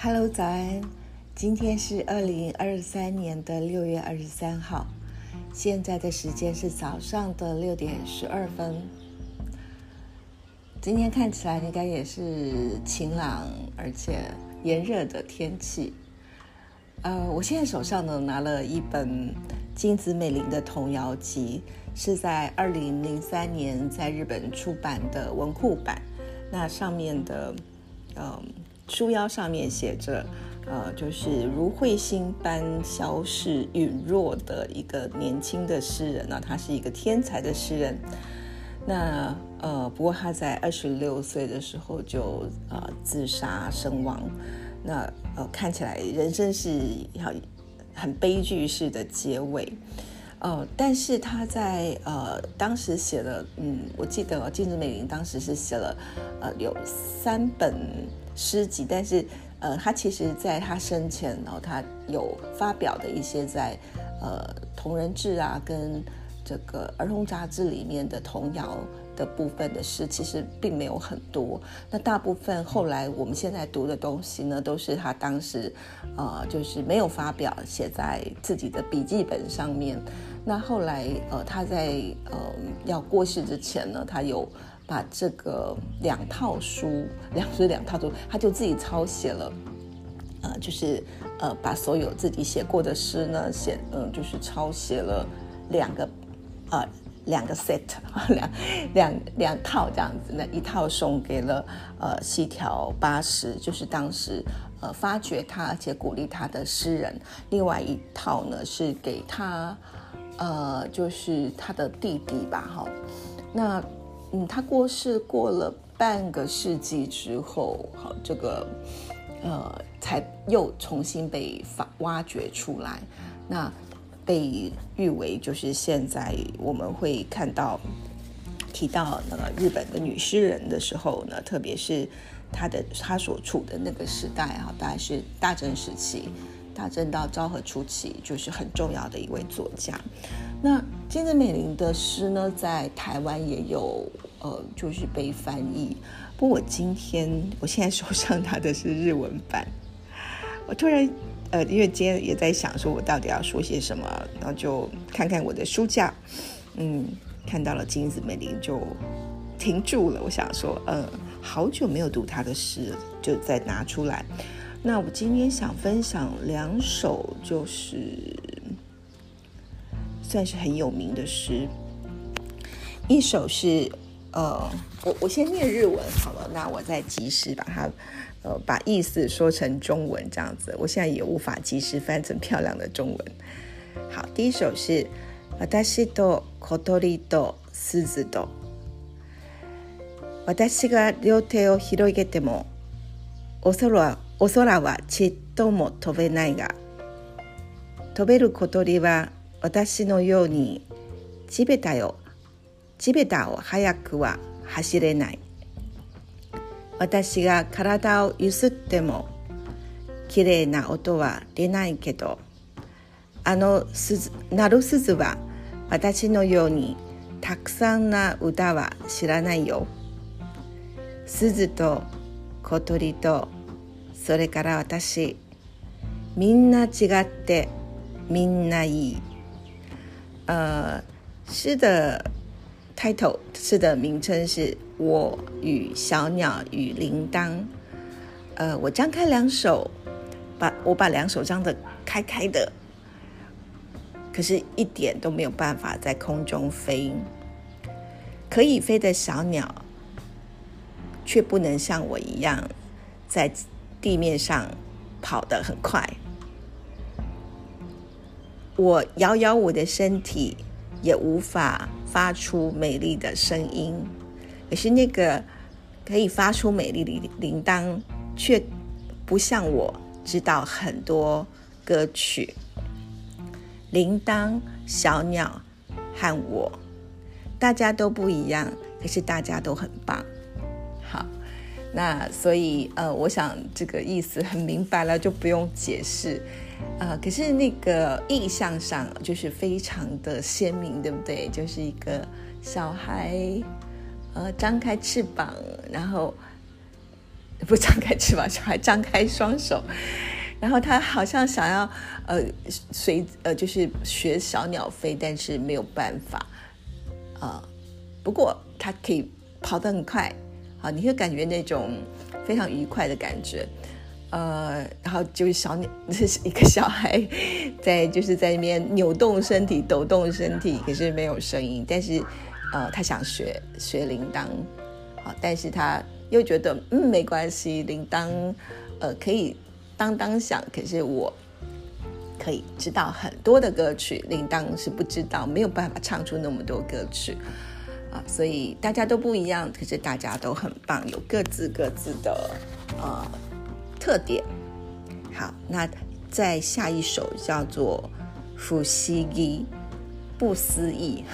Hello，早安！今天是二零二三年的六月二十三号，现在的时间是早上的六点十二分。今天看起来应该也是晴朗而且炎热的天气。呃，我现在手上呢拿了一本金子美玲的童谣集，是在二零零三年在日本出版的文库版。那上面的，嗯。书腰上面写着：“呃，就是如彗星般消逝陨落的一个年轻的诗人呢，他是一个天才的诗人。那呃，不过他在二十六岁的时候就呃自杀身亡。那呃，看起来人生是很很悲剧式的结尾。呃，但是他在呃当时写了，嗯，我记得金子美玲当时是写了呃有三本。”诗集，但是，呃，他其实在他生前呢，他有发表的一些在，呃，同人志啊，跟这个儿童杂志里面的童谣的部分的诗，其实并没有很多。那大部分后来我们现在读的东西呢，都是他当时，呃，就是没有发表，写在自己的笔记本上面。那后来，呃，他在呃要过世之前呢，他有。把这个两套书，两所两套书，他就自己抄写了，呃，就是呃，把所有自己写过的诗呢，写嗯，就是抄写了两个，呃，两个 set，两两两套这样子。那一套送给了呃西条八十，就是当时呃发掘他而且鼓励他的诗人。另外一套呢是给他，呃，就是他的弟弟吧，哈，那。嗯，他过世过了半个世纪之后，好，这个，呃，才又重新被发挖掘出来。那被誉为就是现在我们会看到提到那个日本的女诗人的时候呢，特别是她的她所处的那个时代哈，大概是大正时期，大正到昭和初期，就是很重要的一位作家。那金子美玲的诗呢，在台湾也有，呃，就是被翻译。不过我今天，我现在手上拿的是日文版。我突然，呃，因为今天也在想，说我到底要说些什么，然后就看看我的书架，嗯，看到了金子美玲就停住了。我想说，呃，好久没有读她的诗，就再拿出来。那我今天想分享两首，就是。算是很有名的诗，一首是，呃，我我先念日文好了，那我再及时把它，呃，把意思说成中文这样子。我现在也无法及时翻成漂亮的中文。好，第一首是，私が両手を広げても、お空はお空はちっとも飛べないが、飛べる小鳥は。私のように地べたよ地べたを早くは走れない私が体をゆすってもきれいな音は出ないけどあの鈴鳴る鈴は私のようにたくさんな歌は知らないよ鈴と小鳥とそれから私みんな違ってみんないい呃，诗的 title，诗的名称是《我与小鸟与铃铛》。呃，我张开两手，把我把两手张的开开的，可是，一点都没有办法在空中飞。可以飞的小鸟，却不能像我一样，在地面上跑得很快。我摇摇我的身体，也无法发出美丽的声音。可是那个可以发出美丽的铃铛，却不像我知道很多歌曲。铃铛、小鸟和我，大家都不一样，可是大家都很棒。好，那所以呃，我想这个意思很明白了，就不用解释。啊，可是那个意象上就是非常的鲜明，对不对？就是一个小孩，呃，张开翅膀，然后不张开翅膀，小孩张开双手，然后他好像想要，呃，随呃，就是学小鸟飞，但是没有办法，啊，不过他可以跑得很快，好，你会感觉那种非常愉快的感觉。呃，然后就是小鸟，这 是一个小孩，在就是在那边扭动身体、抖动身体，可是没有声音。但是，呃，他想学学铃铛，啊，但是他又觉得，嗯，没关系，铃铛，呃，可以当当响。可是我可以知道很多的歌曲，铃铛是不知道，没有办法唱出那么多歌曲，啊，所以大家都不一样，可是大家都很棒，有各自各自的，呃，特点。好，那再下一首叫做《不思一不思议》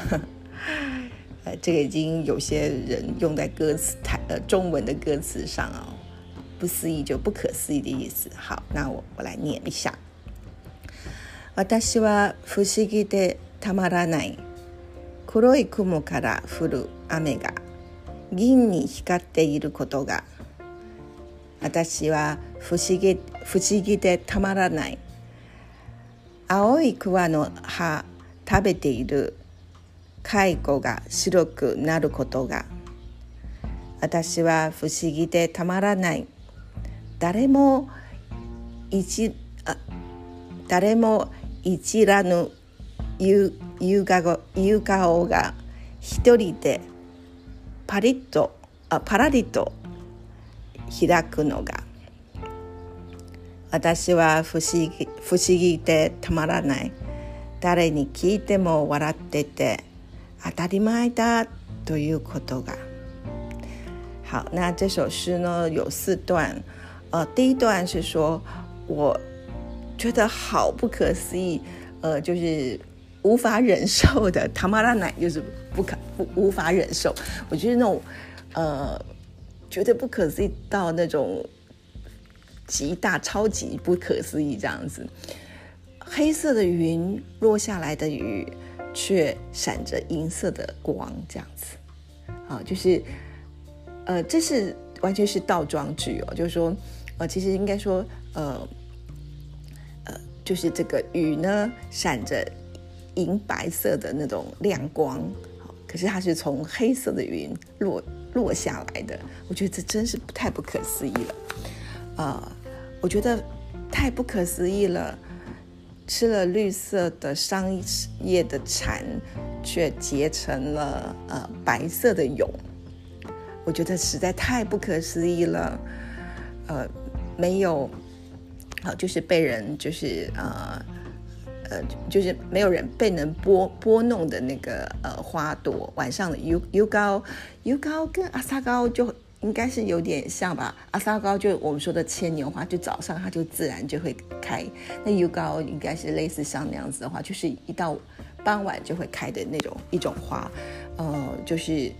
呃，这个已经有些人用在歌词台呃中文的歌词上哦，不思议就不可思议的意思。好，那我我来念一下。私は不思議でたまらない黒い雲から降る雨が銀に光っていることが私は不思議不思議でたまらない青い桑の葉食べている蚕が白くなることが私は不思議でたまらない誰も一あ誰も一らぬ夕顔が一人でパリッとあパラリと開くのが私は不思議不思議でたまらない誰に聞いても笑ってて当たり前だということが好那这首诗呢有四段呃第一段是说我觉得好不可思议呃就是无法忍受的，他妈拉奶就是不可不无法忍受。我觉得那种，呃，绝对不可思议到那种极大超级不可思议这样子，黑色的云落下来的雨却闪着银色的光，这样子，啊，就是呃，这是完全是倒装句哦，就是说，呃，其实应该说，呃，呃，就是这个雨呢闪着银白色的那种亮光，可是它是从黑色的云落。落下来的，我觉得这真是太不可思议了，呃，我觉得太不可思议了，吃了绿色的桑叶的蚕，却结成了呃白色的蛹，我觉得实在太不可思议了，呃，没有，啊，就是被人就是呃。呃，就是没有人被能拨拨弄的那个呃花朵，晚上的油油膏油膏跟阿萨高就应该是有点像吧？阿萨高就我们说的牵牛花，就早上它就自然就会开。那油高应该是类似像那样子的话，就是一到傍晚就会开的那种一种花。呃，就是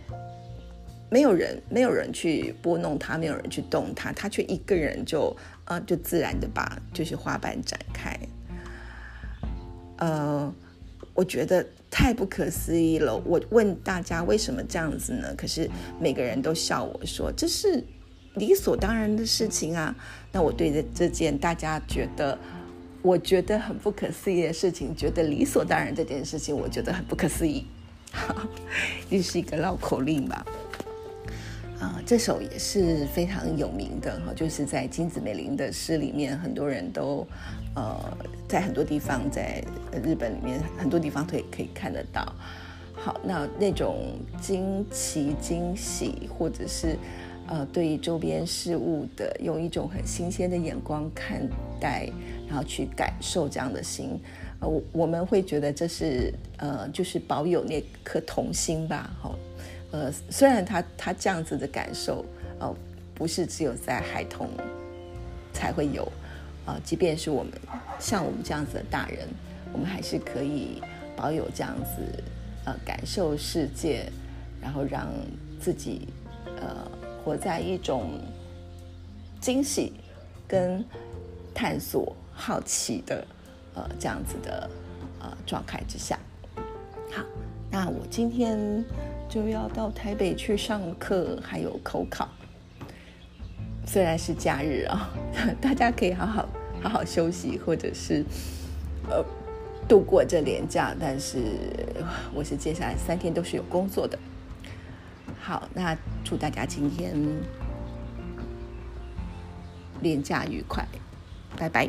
没有人没有人去拨弄它，没有人去动它，它却一个人就呃，就自然的把就是花瓣展开。呃，我觉得太不可思议了。我问大家为什么这样子呢？可是每个人都笑我说这是理所当然的事情啊。那我对这这件大家觉得我觉得很不可思议的事情，觉得理所当然这件事情，我觉得很不可思议。哈，又是一个绕口令吧。啊，这首也是非常有名的哈，就是在金子美玲的诗里面，很多人都，呃，在很多地方，在日本里面很多地方都可以看得到。好，那那种惊奇、惊喜，或者是呃，对于周边事物的用一种很新鲜的眼光看待，然后去感受这样的心，呃，我我们会觉得这是呃，就是保有那颗童心吧，好。呃，虽然他他这样子的感受，哦，不是只有在孩童才会有，啊，即便是我们像我们这样子的大人，我们还是可以保有这样子，呃，感受世界，然后让自己，呃，活在一种惊喜跟探索好奇的，呃，这样子的，呃，状态之下。好，那我今天。就要到台北去上课，还有口考。虽然是假日啊，大家可以好好好好休息，或者是呃度过这连假。但是我是接下来三天都是有工作的。好，那祝大家今天连假愉快，拜拜。